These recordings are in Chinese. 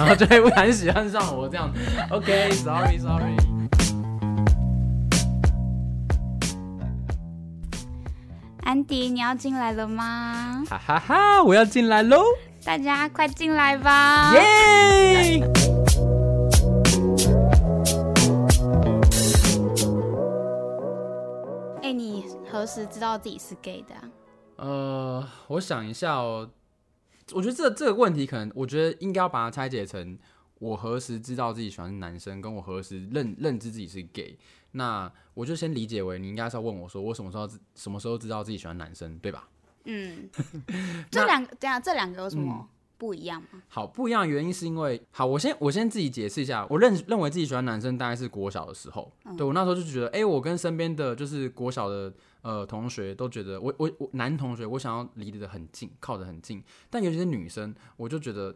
然后就会不小心喜欢上我这样。OK，sorry，sorry、okay, sorry。安迪，你要进来了吗？哈哈哈，我要进来喽！大家快进来吧！耶！哎，你何时知道自己是 gay 的啊？呃，我想一下哦。我觉得这这个问题可能，我觉得应该要把它拆解成：我何时知道自己喜欢男生，跟我何时认认知自己是 gay。那我就先理解为，你应该是要问我说，我什么时候什么时候知道自己喜欢男生，对吧？嗯，这两个对啊，这两个有什么不一样吗？嗯、好，不一样的原因是因为，好，我先我先自己解释一下，我认认为自己喜欢男生，大概是国小的时候，嗯、对我那时候就觉得，哎、欸，我跟身边的就是国小的呃同学都觉得，我我我男同学，我想要离得很近，靠得很近，但尤其是女生，我就觉得。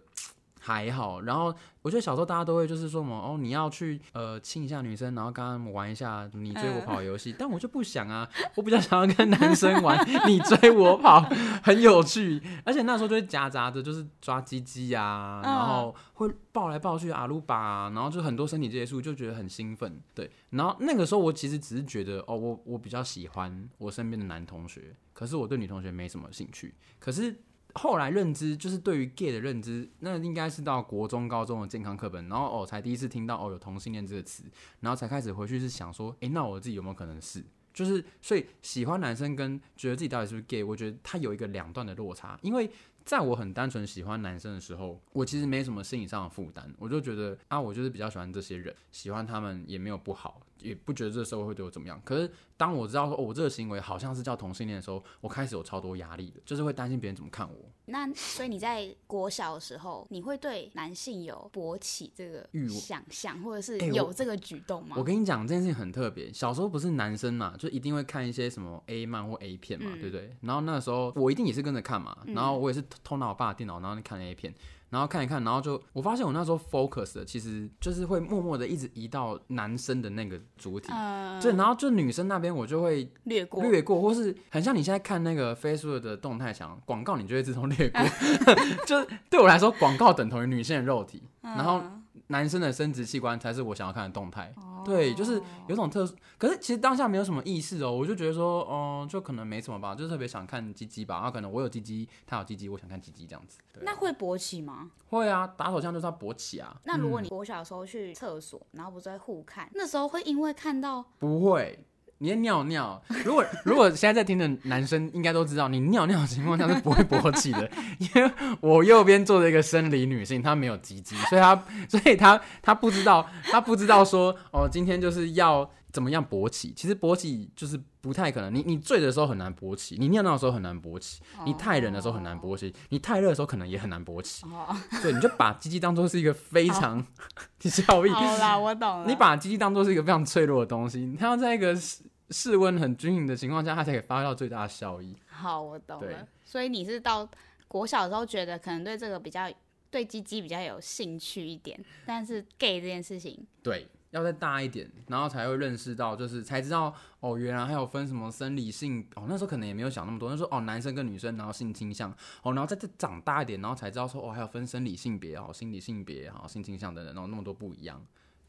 还好，然后我觉得小时候大家都会就是说什么哦，你要去呃亲一下女生，然后跟他们玩一下你追我跑游戏，但我就不想啊，我比较想要跟男生玩 你追我跑，很有趣，而且那时候就会夹杂着就是抓鸡鸡呀，然后会抱来抱去阿鲁巴，然后就很多身体接触，就觉得很兴奋，对，然后那个时候我其实只是觉得哦，我我比较喜欢我身边的男同学，可是我对女同学没什么兴趣，可是。后来认知就是对于 gay 的认知，那应该是到国中、高中的健康课本，然后哦才第一次听到哦有同性恋这个词，然后才开始回去是想说，诶、那我自己有没有可能是？就是所以喜欢男生跟觉得自己到底是不是 gay，我觉得它有一个两段的落差，因为。在我很单纯喜欢男生的时候，我其实没什么心理上的负担，我就觉得啊，我就是比较喜欢这些人，喜欢他们也没有不好，也不觉得这个社会会对我怎么样。可是当我知道说，哦，我这个行为好像是叫同性恋的时候，我开始有超多压力的，就是会担心别人怎么看我。那所以你在国小的时候，你会对男性有勃起这个想象，或者是有这个举动吗？欸，我，我跟你讲，这件事情很特别。小时候不是男生嘛，就一定会看一些什么 A 漫或 A 片嘛，嗯，对不对？然后那时候我一定也是跟着看嘛，然后我也是。偷拿我爸的电脑，然后你看 A 片，然后看一看，然后就我发现我那时候 focus 的其实就是会默默的一直移到男生的那个主体，嗯，然后就女生那边我就会略过略过，或是很像你现在看那个 Facebook 的动态墙广告，你就会自动略过，嗯、就对我来说广告等同于女性的肉体，然后。男生的生殖器官才是我想要看的动态，oh. 对，就是有种特殊。可是其实当下没有什么意识哦，我就觉得说，哦、呃，就可能没什么吧，就特别想看鸡鸡吧。然后可能我有鸡鸡，他有鸡鸡，我想看鸡鸡这样子。那会勃起吗？会啊，打手枪就是要勃起啊。那如果你我小时候去厕所，嗯、然后不是在互看，那时候会因为看到不会。你尿尿，如果 如果现在在听的男生应该都知道，你尿尿的情况下是不会勃起的，因为我右边坐着一个生理女性，她没有鸡鸡，所以她所以她她不知道，她不知道说哦，今天就是要。怎么样勃起？其实勃起就是不太可能。你你醉的时候很难勃起，你尿尿的时候很难勃起，oh. 你太冷的时候很难勃起，你太热的时候可能也很难勃起。Oh. 对，你就把鸡鸡当做是一个非常，你笑意。好啦，我懂了。你把鸡鸡当做是一个非常脆弱的东西，它要在一个室室温很均匀的情况下，它才可以发挥到最大的效益。好，我懂了。所以你是到国小的时候觉得可能对这个比较对鸡鸡比较有兴趣一点，但是 gay 这件事情，对。要再大一点，然后才会认识到，就是才知道哦，原来还有分什么生理性哦。那时候可能也没有想那么多，那时候哦，男生跟女生，然后性倾向哦，然后再再长大一点，然后才知道说哦，还有分生理性别哦，心理性别哦，性倾向等等，然后那么多不一样。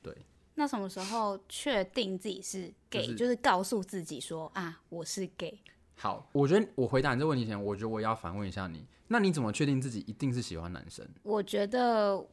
对。那什么时候确定自己是 gay？就是、就是告诉自己说啊，我是 gay。好，我觉得我回答你这个问题前，我觉得我也要反问一下你，那你怎么确定自己一定是喜欢男生？我觉得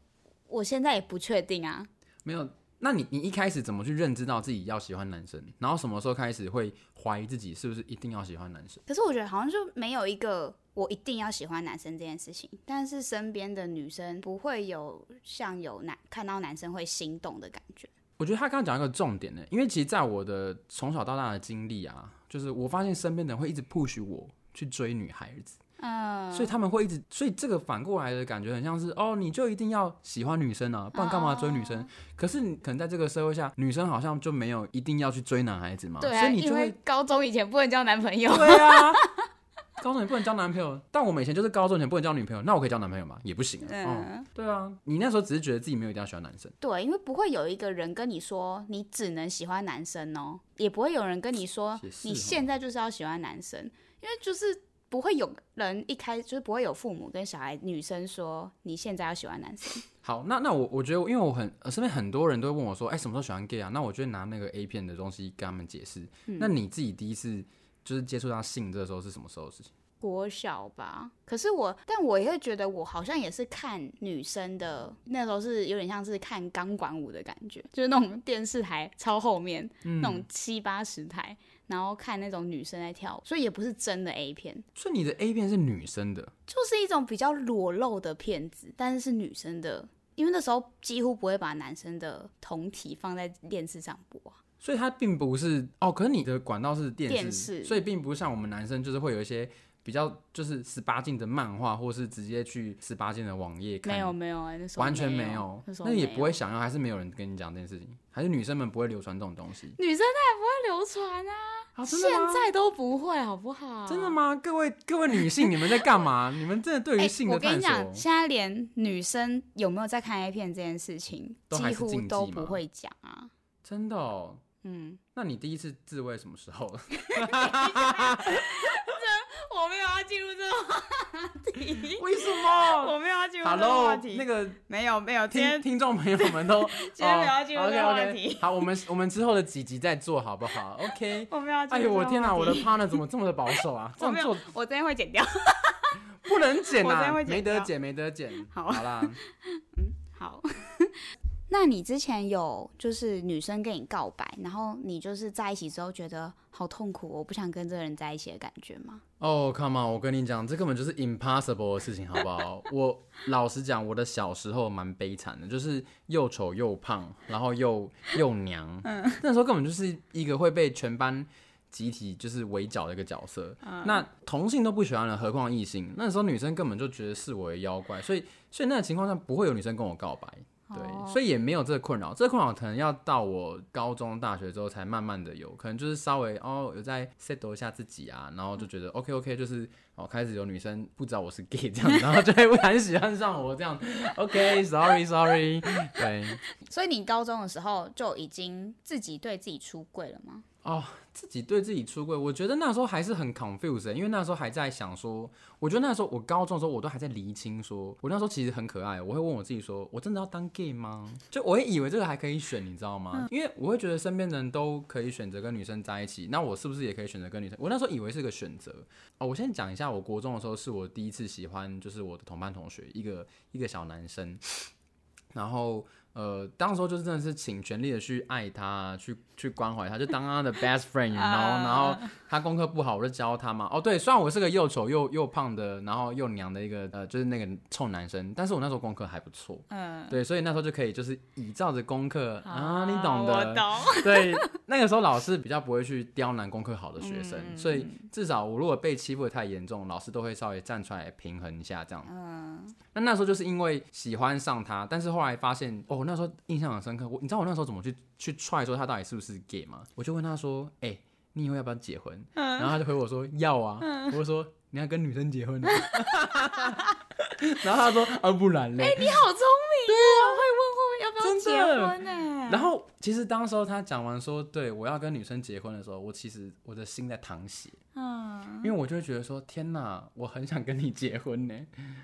我现在也不确定啊。没有。那你你一开始怎么去认知到自己要喜欢男生？然后什么时候开始会怀疑自己是不是一定要喜欢男生？可是我觉得好像就没有一个我一定要喜欢男生这件事情，但是身边的女生不会有像有男看到男生会心动的感觉。我觉得他刚刚讲一个重点呢，因为其实在我的从小到大的经历啊，就是我发现身边的人会一直 push 我去追女孩子。嗯，所以他们会一直，所以这个反过来的感觉很像是哦，你就一定要喜欢女生啊，不然干嘛追女生？哦、可是你可能在这个社会下，女生好像就没有一定要去追男孩子嘛。对啊，所以你就会高中以前不能交男朋友。对啊，高中也不能交男朋友，但我们以前就是高中以前不能交女朋友，那我可以交男朋友吗？也不行啊。嗯，嗯，对啊，你那时候只是觉得自己没有一定要喜欢男生。对，因为不会有一个人跟你说你只能喜欢男生哦，也不会有人跟你说你现在就是要喜欢男生，因为就是。不会有人一开就是不会有父母跟小孩女生说你现在要喜欢男生。好，那那我我觉得，因为我很身边很多人都会问我说，哎、欸，什么时候喜欢 gay 啊？那我就拿那个 A 片的东西跟他们解释。嗯、那你自己第一次就是接触到性这个时候是什么时候的事情？国小吧。可是我，但我也会觉得我好像也是看女生的，那时候是有点像是看钢管舞的感觉，就是那种电视台超后面、嗯、那种七八十台。然后看那种女生在跳舞，所以也不是真的 A 片。所以你的 A 片是女生的，就是一种比较裸露的片子，但是是女生的，因为那时候几乎不会把男生的同体放在电视上播啊。所以它并不是哦，可是你的管道是电视，电视，所以并不是像我们男生，就是会有一些。比较就是十八禁的漫画，或是直接去十八禁的网页看。没有没有啊，那时候完全没有，那也不会想要，还是没有人跟你讲这件事情，还是女生们不会流传这种东西。女生她也不会流传啊，啊现在都不会，好不好？真的吗？各位各位女性，你们在干嘛？你们真的对于性的探索？我跟你讲，现在连女生有没有在看 A 片这件事情，几乎都不会讲啊。真的哦，嗯，那你第一次自慰什么时候？进入这个话题，为什么？我没有要进入这个话题。那个没有没有，听听众朋友们都 今天没有要进入这个话题。Oh, okay, okay. 好，我们我们之后的几集再做好不好？OK。我没有要。哎呦，我天哪，我的 partner 怎么这么的保守啊？这样做，我今天会剪掉。不能剪啊，没得剪，没得剪。好，好啦。嗯，好。那你之前有就是女生跟你告白，然后你就是在一起之后觉得好痛苦，我不想跟这个人在一起的感觉吗？哦、oh，Come on，我跟你讲，这根本就是 impossible 的事情，好不好？我老实讲，我的小时候蛮悲惨的，就是又丑又胖，然后又 又娘，嗯，那时候根本就是一个会被全班集体就是围剿的一个角色。嗯、那同性都不喜欢了，何况异性？那时候女生根本就觉得视我为妖怪，所以所以那个情况下不会有女生跟我告白。对，所以也没有这个困扰。这个困扰可能要到我高中、大学之后才慢慢的有，可能就是稍微哦有在 settle 一下自己啊，然后就觉得 OK OK，就是哦开始有女生不知道我是 gay 这样子，然后就会不很喜欢上我这样。OK，Sorry Sorry，对。所以你高中的时候就已经自己对自己出柜了吗？哦，自己对自己出柜，我觉得那时候还是很 confused，因为那时候还在想说，我觉得那时候我高中的时候，我都还在厘清说，说我那时候其实很可爱，我会问我自己说，我真的要当 gay 吗？就我会以为这个还可以选，你知道吗？因为我会觉得身边的人都可以选择跟女生在一起，那我是不是也可以选择跟女生？我那时候以为是个选择。哦，我先讲一下，我国中的时候是我第一次喜欢，就是我的同班同学，一个一个小男生，然后。呃，当时候就是真的是请全力的去爱他，去去关怀他，就当他的 best friend，然后然后他功课不好，我就教他嘛。哦，对，虽然我是个又丑又又胖的，然后又娘的一个呃，就是那个臭男生，但是我那时候功课还不错。嗯，对，所以那时候就可以就是倚照着功课啊，你懂的。我懂。对，那个时候老师比较不会去刁难功课好的学生，嗯、所以至少我如果被欺负的太严重，老师都会稍微站出来平衡一下这样。嗯。那那时候就是因为喜欢上他，但是后来发现哦。我那时候印象很深刻，我你知道我那时候怎么去去踹说他到底是不是 gay 吗？我就问他说：“哎、欸，你以后要不要结婚？”嗯、然后他就回我说：“要啊。嗯”我就说：“你要跟女生结婚？” 然后他说：“啊，不然嘞。”哎、欸，你好聪明，对啊，结婚呢？然后其实当时候他讲完说：“对我要跟女生结婚的时候，我其实我的心在淌血。”嗯，因为我就会觉得说，天哪，我很想跟你结婚呢。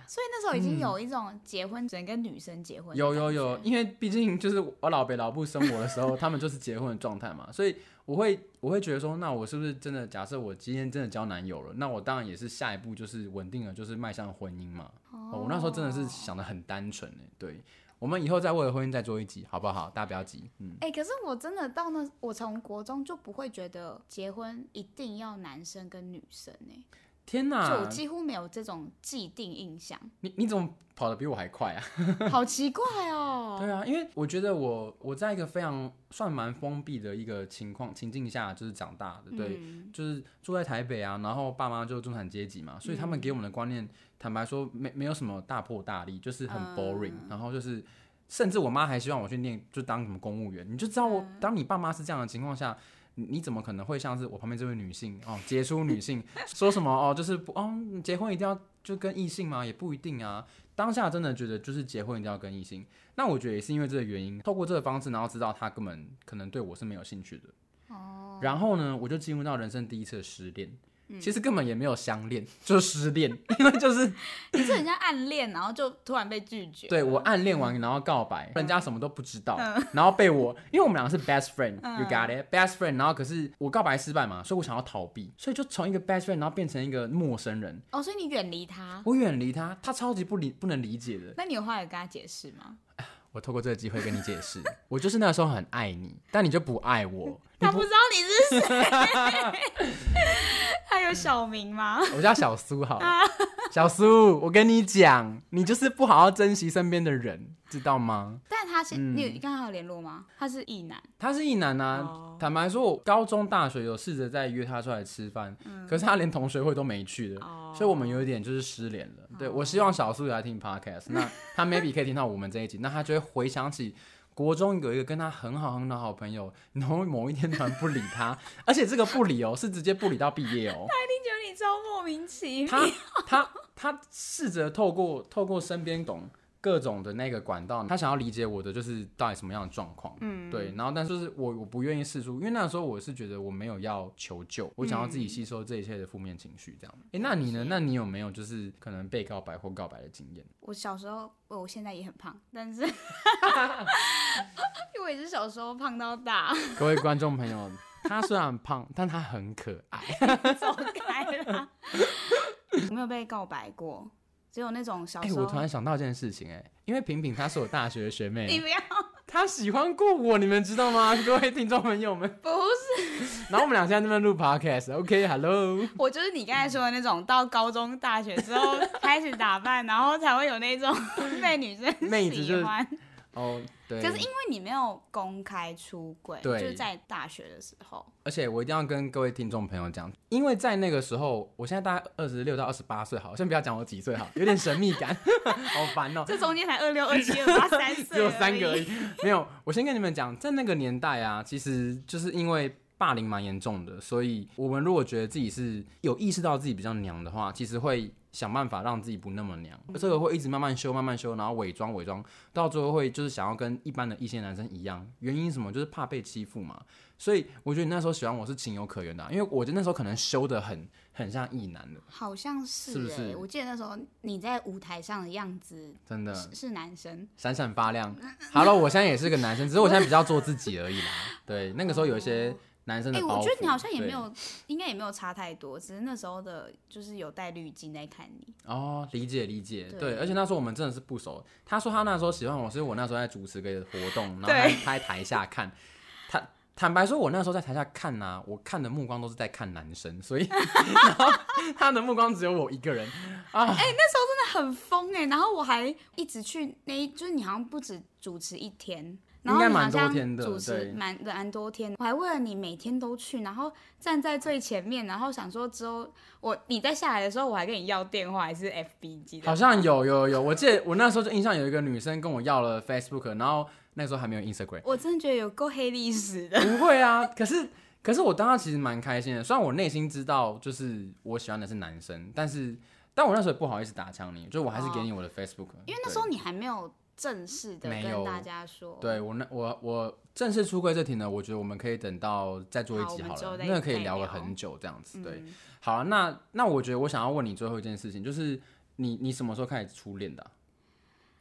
所以那时候已经有一种结婚只能跟女生结婚。有有有，因为毕竟就是我老北老布生我的时候，他们就是结婚的状态嘛，所以我会我会觉得说，那我是不是真的？假设我今天真的交男友了，那我当然也是下一步就是稳定了，就是迈向婚姻嘛。哦，我那时候真的是想的很单纯呢，对。我们以后再为了婚姻再做一集，好不好？大家不要急。嗯。哎、可是我真的到那，我从国中就不会觉得结婚一定要男生跟女生呢。天哪！就我几乎没有这种既定印象。你你怎么跑得比我还快啊？好奇怪哦。对啊，因为我觉得我我在一个非常算蛮封闭的一个情况情境下就是长大的，对，嗯、就是住在台北啊，然后爸妈就中产阶级嘛，所以他们给我们的观念。嗯坦白说，没没有什么大破大立，就是很 boring、嗯。然后就是，甚至我妈还希望我去念，就当什么公务员。你就知道我，我当你爸妈是这样的情况下，你你怎么可能会像是我旁边这位女性哦，杰出女性 说什么哦，就是不哦，结婚一定要就跟异性吗？也不一定啊。当下真的觉得就是结婚一定要跟异性，那我觉得也是因为这个原因，透过这个方式，然后知道他根本可能对我是没有兴趣的。哦。然后呢，我就进入到人生第一次的失恋。嗯、其实根本也没有相恋，就是失恋，因为就是你是人家暗恋，然后就突然被拒绝。对，我暗恋完，然后告白，嗯、人家什么都不知道，嗯、然后被我，因为我们两个是 best friend，you、嗯、got it，best friend。然后可是我告白失败嘛，所以我想要逃避，所以就从一个 best friend，然后变成一个陌生人。哦，所以你远离他？我远离他，他超级不理不能理解的。那你有话有跟他解释吗？我透过这个机会跟你解释，我就是那个时候很爱你，但你就不爱我。他不知道你是谁，他有小名吗？我叫小苏，好了，小苏，我跟你讲，你就是不好好珍惜身边的人，知道吗？但他是你，你刚刚有联络吗？他是异男，他是异男啊。坦白说，我高中、大学有试着在约他出来吃饭，可是他连同学会都没去的，所以我们有一点就是失联了。对，我希望小苏也来听 podcast，那他 maybe 可以听到我们这一集，那他就会回想起。国中有一个跟他很好很好好朋友，然后某一天突然不理他，而且这个不理哦，是直接不理到毕业哦。他一定觉得你超莫名其妙。他他他试着透过透过身边懂。各种的那个管道，他想要理解我的就是到底什么样的状况，嗯，对，然后但是就是我我不愿意释出，因为那个时候我是觉得我没有要求救，我想要自己吸收这一切的负面情绪，这样。哎、嗯，那你呢？那你有没有就是可能被告白或告白的经验？我小时候，我现在也很胖，但是 因为我也是小时候胖到大。各位观众朋友，他虽然胖，但他很可爱。走开了。有没有被告白过？只有那种小时候。哎、欸，我突然想到一件事情，哎，因为平平她是我大学的学妹，你不要，她喜欢过我，你们知道吗？各位听众朋友们，不是。然后我们俩现在在那边录 podcast，OK，Hello。我就是你刚才说的那种，到高中、大学之后开始打扮，然后才会有那种 被女生喜欢。妹子就是哦，对。可是因为你没有公开出柜，对，就是在大学的时候。而且我一定要跟各位听众朋友讲，因为在那个时候，我现在大概二十六到二十八岁，好，先不要讲我几岁，好，有点神秘感，好烦哦。这中间才二六、二七、二八、三岁，只有三个而已。没有，我先跟你们讲，在那个年代啊，其实就是因为霸凌蛮严重的，所以我们如果觉得自己是有意识到自己比较娘的话，其实会。想办法让自己不那么娘，这个会一直慢慢修，慢慢修，然后伪装伪装，到最后会就是想要跟一般的一些男生一样。原因什么？就是怕被欺负嘛。所以我觉得你那时候喜欢我是情有可原的啊，因为我觉得那时候可能修的很很像异男的，好像是，是不是？我记得那时候你在舞台上的样子，真的是男生，闪闪发亮。好了，我现在也是个男生，只是我现在比较做自己而已啦。对，那个时候有一些。男生的，哎、欸，我觉得你好像也没有，对应该也没有差太多，只是那时候的，就是有带滤镜在看你。哦，理解理解，对，对，而且那时候我们真的是不熟。他说他那时候喜欢我，是因为我那时候在主持个活动，然后他，在台下看。坦坦白说，我那时候在台下看呐、啊，我看的目光都是在看男生，所以 然后他的目光只有我一个人啊。哎、欸，那时候真的很疯哎，然后我还一直去那一，就是你好像不止主持一天。应该蛮多天的，主持蛮蛮多天。我还为了你每天都去，然后站在最前面，然后想说之后我你在下来的时候，我还跟你要电话还是 FB 记得？好像有有有，我记得我那时候就印象有一个女生跟我要了 Facebook，然后那时候还没有 Instagram。我真的觉得有够黑历史的。不会啊，可是可是我当时其实蛮开心的，虽然我内心知道就是我喜欢的是男生，但是但我那时候也不好意思打枪你，就我还是给你我的 Facebook，哦，因为那时候你还没有。正式的跟大家说，对我那我我正式出柜这题呢，我觉得我们可以等到再做一集好了，那可以聊了很久这样子。对，嗯、好了，那那我觉得我想要问你最后一件事情，就是你你什么时候开始初恋的、啊？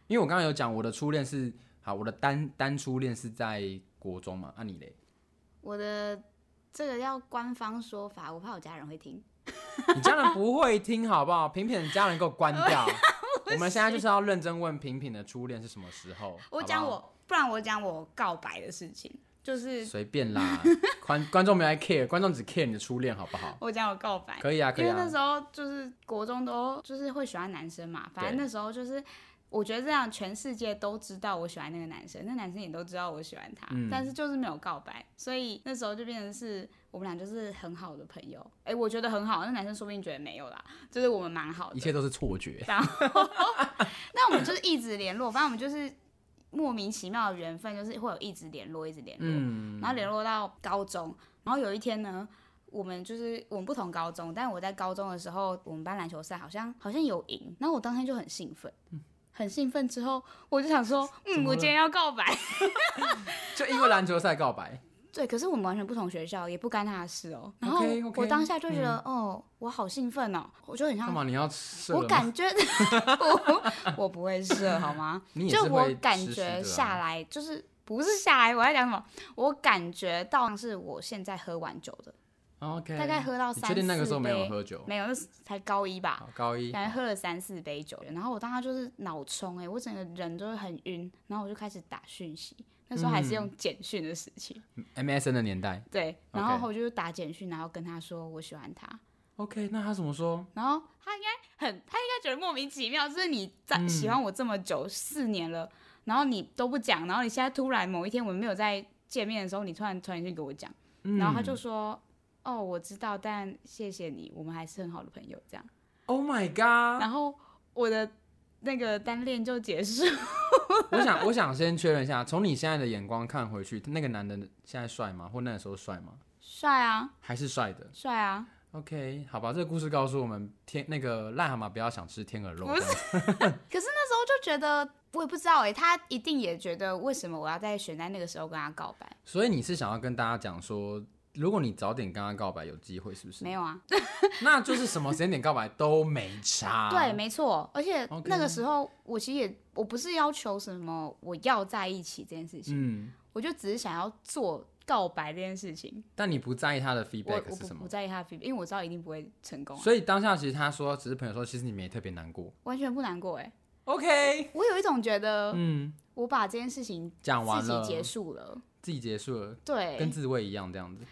因为我刚刚有讲我的初恋是好，我的单单初恋是在国中嘛，啊你嘞？我的这个要官方说法，我怕我家人会听。你家人不会听好不好？平平的家人给我关掉。我们现在就是要认真问平平的初恋是什么时候？我讲我，不然我讲我告白的事情，就是随便啦。观观众没来 care，观众只 care 你的初恋好不好？我讲我告白，可以啊，可以啊。因为那时候就是国中都就是会喜欢男生嘛，反正那时候就是我觉得这样全世界都知道我喜欢那个男生，那男生也都知道我喜欢他，嗯、但是就是没有告白，所以那时候就变成是。我们俩就是很好的朋友，哎、欸，我觉得很好，那男生说不定觉得没有啦，就是我们蛮好的，一切都是错觉。然后，那我们就是一直联络，反正我们就是莫名其妙的缘分，就是会有一直联络，一直联络，嗯、然后联络到高中，然后有一天呢，我们就是我们不同高中，但我在高中的时候，我们班篮球赛好像好像有赢，然后我当天就很兴奋，嗯、很兴奋之后，我就想说，嗯，我今天要告白，就因为篮球赛告白。对，可是我们完全不同学校，也不干他的事哦。然后我当下就觉得，嗯、哦，我好兴奋哦，我就很像。干嘛？你要射？我感觉我 我不会射，好吗？就我感觉下来，就是不是下来，我在讲什么？我感觉到是我现在喝完酒的。OK，大概喝到三四杯。确定那个时候没有喝酒？没有，那是才高一吧。高一。感觉喝了三四杯酒，然后我当时就是脑冲哎，我整个人都会很晕，然后我就开始打讯息。那时候还是用简讯的时期，MSN 的年代。对，然后我就打简讯，然后跟他说我喜欢他。OK，那他怎么说？然后他应该很，他应该觉得莫名其妙，就是你在喜欢我这么久，四年了，然后你都不讲，然后你现在突然某一天我们没有在见面的时候，你突然突然间给我讲，然后他就说。哦，我知道，但谢谢你，我们还是很好的朋友，这样。Oh my god！然后我的那个单恋就结束。我想，我想先确认一下，从你现在的眼光看回去，那个男的现在帅吗？或那个时候帅吗？帅啊，还是帅的。帅啊。OK，好吧，这个故事告诉我们，天那个癞蛤蟆不要想吃天鹅肉。可是那时候就觉得，我也不知道哎，他一定也觉得，为什么我要在选在那个时候跟他告白？所以你是想要跟大家讲说？如果你早点跟他告白，有机会是不是？没有啊，那就是什么时间点告白都没差。对，没错。而且那个时候，我其实也我不是要求什么我要在一起这件事情，嗯，我就只是想要做告白这件事情。但你不在意他的 feedback 是什么？不在意他的 feedback，因为我知道一定不会成功。所以当下其实他说只是朋友说，其实你没特别难过，完全不难过哎。OK，我有一种觉得，嗯，我把这件事情讲完了，自己结束了，自己结束了，对，跟自慰一样这样子。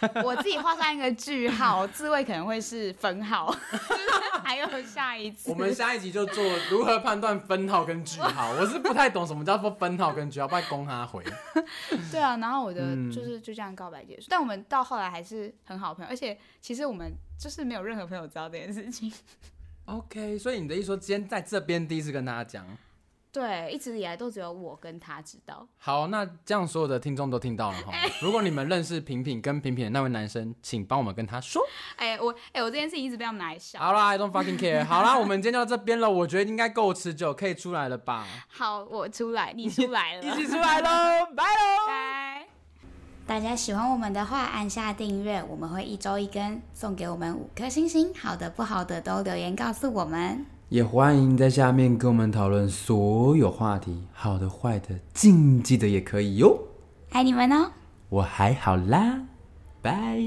我自己画上一个句号，自慰可能会是分号，还有下一次。我们下一集就做如何判断分号跟句号。我是不太懂什么叫做分号跟句号，不然攻他回。对啊，然后我的就是就这样告白结束，嗯、但我们到后来还是很好朋友，而且其实我们就是没有任何朋友知道这件事情。OK，所以你的意思说今天在这边第一次跟大家讲？对，一直以来都只有我跟他知道。好，那这样所有的听众都听到了哈。欸、如果你们认识平平跟平平的那位男生，请帮我们跟他说。哎、欸，我哎、欸，我这件事情一直被他们拿来笑。好啦，I don't fucking care。好啦，我们今天就到这边了，我觉得应该够持久，可以出来了吧？好，我出来，你 出来了，一起出来喽，拜喽，拜。大家喜欢我们的话，按下订阅，我们会一周一更，送给我们五颗星星，好的不好的都留言告诉我们。也欢迎在下面跟我们讨论所有话题，好的、坏的、禁忌的也可以哟。爱你们哦！我还好啦，拜。